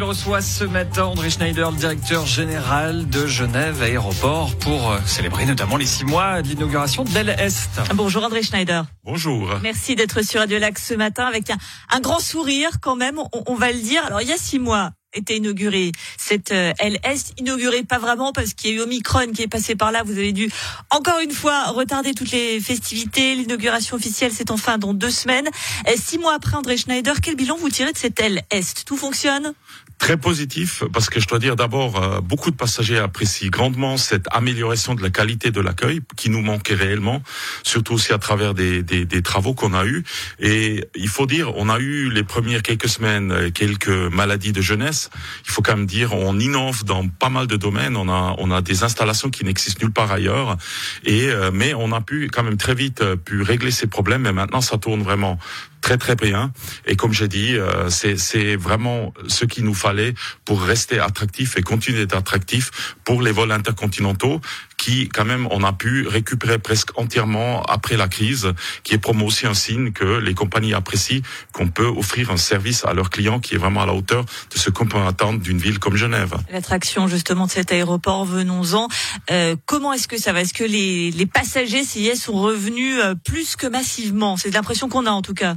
RTL reçoit ce matin André Schneider, le directeur général de Genève Aéroport, pour euh, célébrer notamment les six mois de l'inauguration de l'aile Est. Bonjour André Schneider. Bonjour. Merci d'être sur Radio Lac ce matin avec un, un grand sourire quand même, on, on, va le dire. Alors il y a six mois était inaugurée cette euh, LS inaugurée pas vraiment parce qu'il y a eu Omicron qui est passé par là. Vous avez dû encore une fois retarder toutes les festivités. L'inauguration officielle c'est enfin dans deux semaines. Six mois après André Schneider, quel bilan vous tirez de cette LS Tout fonctionne? Très positif parce que je dois dire d'abord euh, beaucoup de passagers apprécient grandement cette amélioration de la qualité de l'accueil qui nous manquait réellement, surtout aussi à travers des, des, des travaux qu'on a eus. Et il faut dire, on a eu les premières quelques semaines euh, quelques maladies de jeunesse. Il faut quand même dire, on innove dans pas mal de domaines. On a on a des installations qui n'existent nulle part ailleurs. Et euh, mais on a pu quand même très vite pu régler ces problèmes. Et maintenant, ça tourne vraiment très très bien. Et comme j'ai dit, euh, c'est vraiment ce qu'il nous fallait pour rester attractif et continuer d'être attractif pour les vols intercontinentaux qui quand même on a pu récupérer presque entièrement après la crise, qui est promo aussi un signe que les compagnies apprécient qu'on peut offrir un service à leurs clients qui est vraiment à la hauteur de ce qu'on peut attendre d'une ville comme Genève. L'attraction justement de cet aéroport, venons-en. Euh, comment est-ce que ça va? Est-ce que les, les passagers CIS sont revenus euh, plus que massivement? C'est l'impression qu'on a en tout cas.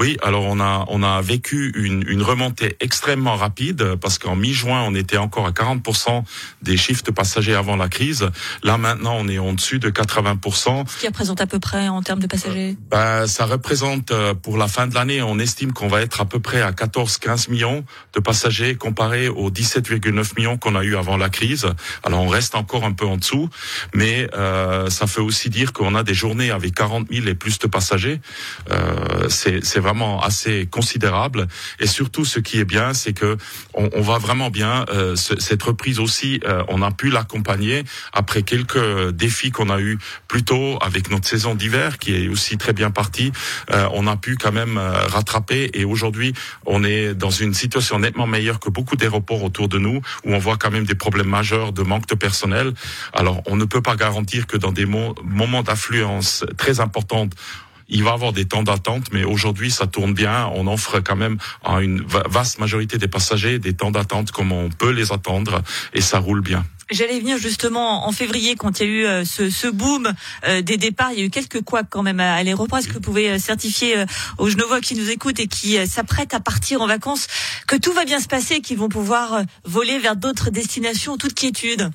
Oui, alors on a on a vécu une, une remontée extrêmement rapide parce qu'en mi-juin on était encore à 40% des chiffres de passagers avant la crise. Là maintenant on est en dessus de 80%. Ce qui représente à peu près en termes de passagers euh, bah, Ça représente euh, pour la fin de l'année on estime qu'on va être à peu près à 14-15 millions de passagers comparé aux 17,9 millions qu'on a eu avant la crise. Alors on reste encore un peu en dessous, mais euh, ça fait aussi dire qu'on a des journées avec 40 000 et plus de passagers. Euh, c'est vraiment assez considérable. Et surtout, ce qui est bien, c'est que on, va vraiment bien. Euh, cette reprise aussi, euh, on a pu l'accompagner après quelques défis qu'on a eu plus tôt avec notre saison d'hiver, qui est aussi très bien partie. Euh, on a pu quand même rattraper. Et aujourd'hui, on est dans une situation nettement meilleure que beaucoup d'aéroports autour de nous, où on voit quand même des problèmes majeurs de manque de personnel. Alors, on ne peut pas garantir que dans des moments d'affluence très importantes, il va avoir des temps d'attente, mais aujourd'hui, ça tourne bien. On offre quand même à une vaste majorité des passagers des temps d'attente comme on peut les attendre et ça roule bien. J'allais venir justement en février quand il y a eu euh, ce, ce boom euh, des départs. Il y a eu quelques couacs quand même à, l'aéroport. Est-ce que vous pouvez euh, certifier aux Genevois qui nous écoutent et qui s'apprêtent à partir en vacances que tout va bien se passer et qu'ils vont pouvoir voler vers d'autres destinations toute quiétude?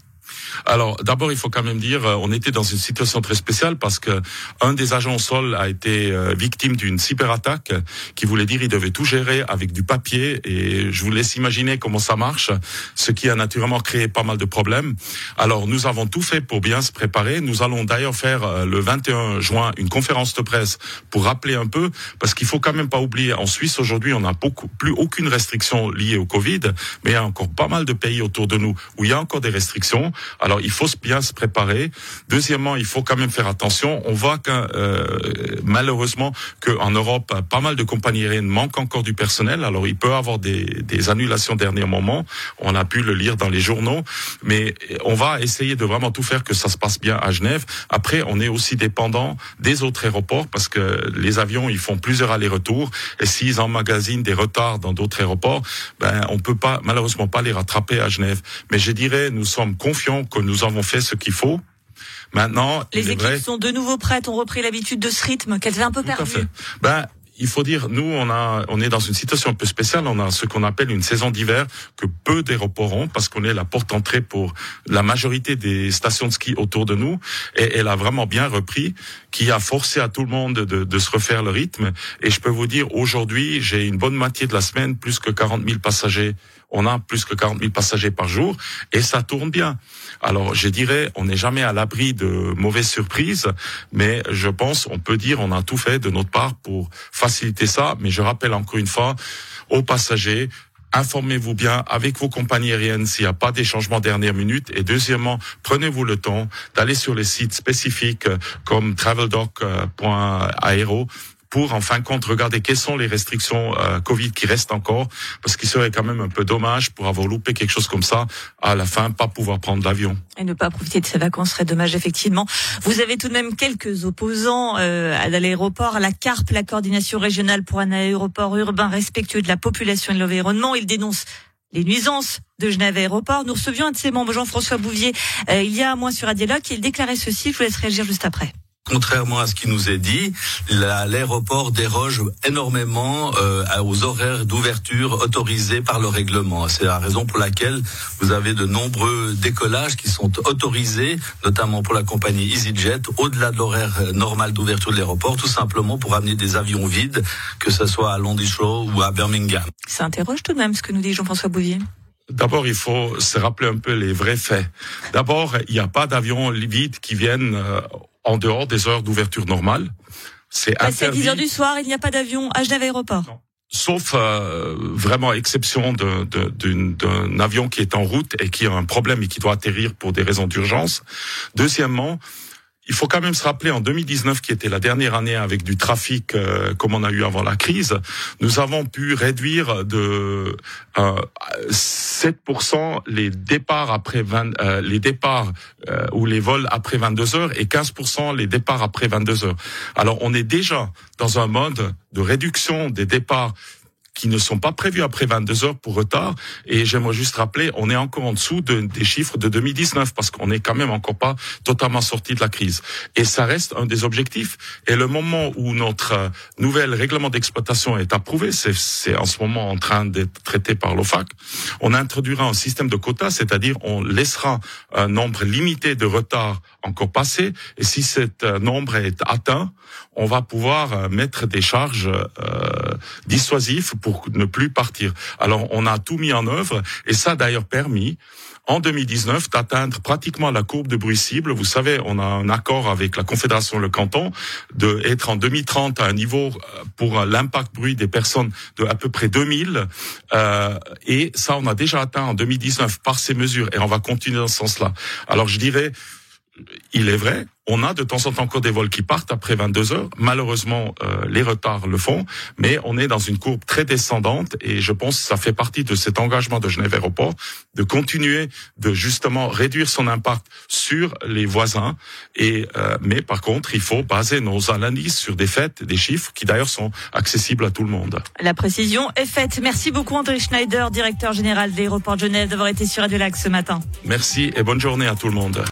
Alors, d'abord, il faut quand même dire, euh, on était dans une situation très spéciale parce que un des agents au sol a été euh, victime d'une cyberattaque qui voulait dire il devait tout gérer avec du papier et je vous laisse imaginer comment ça marche, ce qui a naturellement créé pas mal de problèmes. Alors, nous avons tout fait pour bien se préparer. Nous allons d'ailleurs faire euh, le 21 juin une conférence de presse pour rappeler un peu parce qu'il faut quand même pas oublier en Suisse aujourd'hui, on n'a plus aucune restriction liée au Covid, mais il y a encore pas mal de pays autour de nous où il y a encore des restrictions. Alors il faut bien se préparer. Deuxièmement, il faut quand même faire attention. On voit que euh, malheureusement qu'en Europe, pas mal de compagnies aériennes manquent encore du personnel. Alors il peut y avoir des, des annulations dernier moment. On a pu le lire dans les journaux, mais on va essayer de vraiment tout faire que ça se passe bien à Genève. Après, on est aussi dépendant des autres aéroports parce que les avions ils font plusieurs allers-retours et s'ils emmagasinent des retards dans d'autres aéroports, ben on peut pas malheureusement pas les rattraper à Genève. Mais je dirais, nous sommes confiants que nous avons fait ce qu'il faut. Maintenant, les équipes sont de nouveau prêtes, ont repris l'habitude de ce rythme qu'elles avaient un peu perdu. Ben, il faut dire, nous, on a, on est dans une situation un peu spéciale. On a ce qu'on appelle une saison d'hiver que peu d'aéroports ont parce qu'on est la porte d'entrée pour la majorité des stations de ski autour de nous. Et elle a vraiment bien repris, qui a forcé à tout le monde de, de se refaire le rythme. Et je peux vous dire, aujourd'hui, j'ai une bonne moitié de la semaine, plus que 40 000 passagers. On a plus que 40 000 passagers par jour et ça tourne bien. Alors, je dirais, on n'est jamais à l'abri de mauvaises surprises, mais je pense, on peut dire, on a tout fait de notre part pour faciliter ça. Mais je rappelle encore une fois aux passagers, informez-vous bien avec vos compagnies aériennes s'il n'y a pas des changements dernière minute. Et deuxièmement, prenez-vous le temps d'aller sur les sites spécifiques comme traveldoc.aero pour en fin de compte regarder quelles sont les restrictions euh, Covid qui restent encore, parce qu'il serait quand même un peu dommage pour avoir loupé quelque chose comme ça, à la fin pas pouvoir prendre l'avion. Et ne pas profiter de ces vacances serait dommage effectivement. Vous avez tout de même quelques opposants euh, à l'aéroport, la CARP, la coordination régionale pour un aéroport urbain respectueux de la population et de l'environnement. Ils dénoncent les nuisances de Genève Aéroport. Nous recevions un de ses membres, Jean-François Bouvier, euh, il y a un mois sur Adialogue, il déclarait ceci. Je vous laisse réagir juste après. Contrairement à ce qui nous est dit, l'aéroport déroge énormément euh, aux horaires d'ouverture autorisés par le règlement. C'est la raison pour laquelle vous avez de nombreux décollages qui sont autorisés, notamment pour la compagnie EasyJet, au-delà de l'horaire normal d'ouverture de l'aéroport, tout simplement pour amener des avions vides, que ce soit à Londres ou à Birmingham. Ça interroge tout de même ce que nous dit Jean-François Bouvier. D'abord, il faut se rappeler un peu les vrais faits. D'abord, il n'y a pas d'avions vides qui viennent euh, en dehors des heures d'ouverture normale. C'est bah, à 10 heures du soir, il n'y a pas d'avion à Genève Aéroport. Sauf euh, vraiment exception d'un avion qui est en route et qui a un problème et qui doit atterrir pour des raisons d'urgence. Deuxièmement, il faut quand même se rappeler en 2019, qui était la dernière année avec du trafic euh, comme on a eu avant la crise, nous avons pu réduire de euh, 7% les départs après 20, euh, les départs euh, ou les vols après 22 heures et 15% les départs après 22 heures. Alors on est déjà dans un mode de réduction des départs qui ne sont pas prévus après 22 heures pour retard. Et j'aimerais juste rappeler, on est encore en dessous de, des chiffres de 2019 parce qu'on est quand même encore pas totalement sorti de la crise. Et ça reste un des objectifs. Et le moment où notre euh, nouvel règlement d'exploitation est approuvé, c'est en ce moment en train d'être traité par l'OFAC, on introduira un système de quotas, c'est-à-dire on laissera un nombre limité de retards encore passés. Et si cet euh, nombre est atteint, on va pouvoir euh, mettre des charges euh, dissuasives pour ne plus partir. Alors on a tout mis en œuvre et ça a d'ailleurs permis en 2019 d'atteindre pratiquement la courbe de bruit cible. Vous savez, on a un accord avec la Confédération le canton de être en 2030 à un niveau euh, pour l'impact bruit des personnes de à peu près 2000 euh, et ça on a déjà atteint en 2019 par ces mesures et on va continuer dans ce sens-là. Alors je dirais il est vrai, on a de temps en temps encore des vols qui partent après 22 heures. Malheureusement, euh, les retards le font, mais on est dans une courbe très descendante et je pense que ça fait partie de cet engagement de Genève Aéroport de continuer de justement réduire son impact sur les voisins. Et euh, mais par contre, il faut baser nos analyses sur des faits, des chiffres qui d'ailleurs sont accessibles à tout le monde. La précision est faite. Merci beaucoup André Schneider, directeur général de l'aéroport de Genève, d'avoir été sur Radio Lac ce matin. Merci et bonne journée à tout le monde.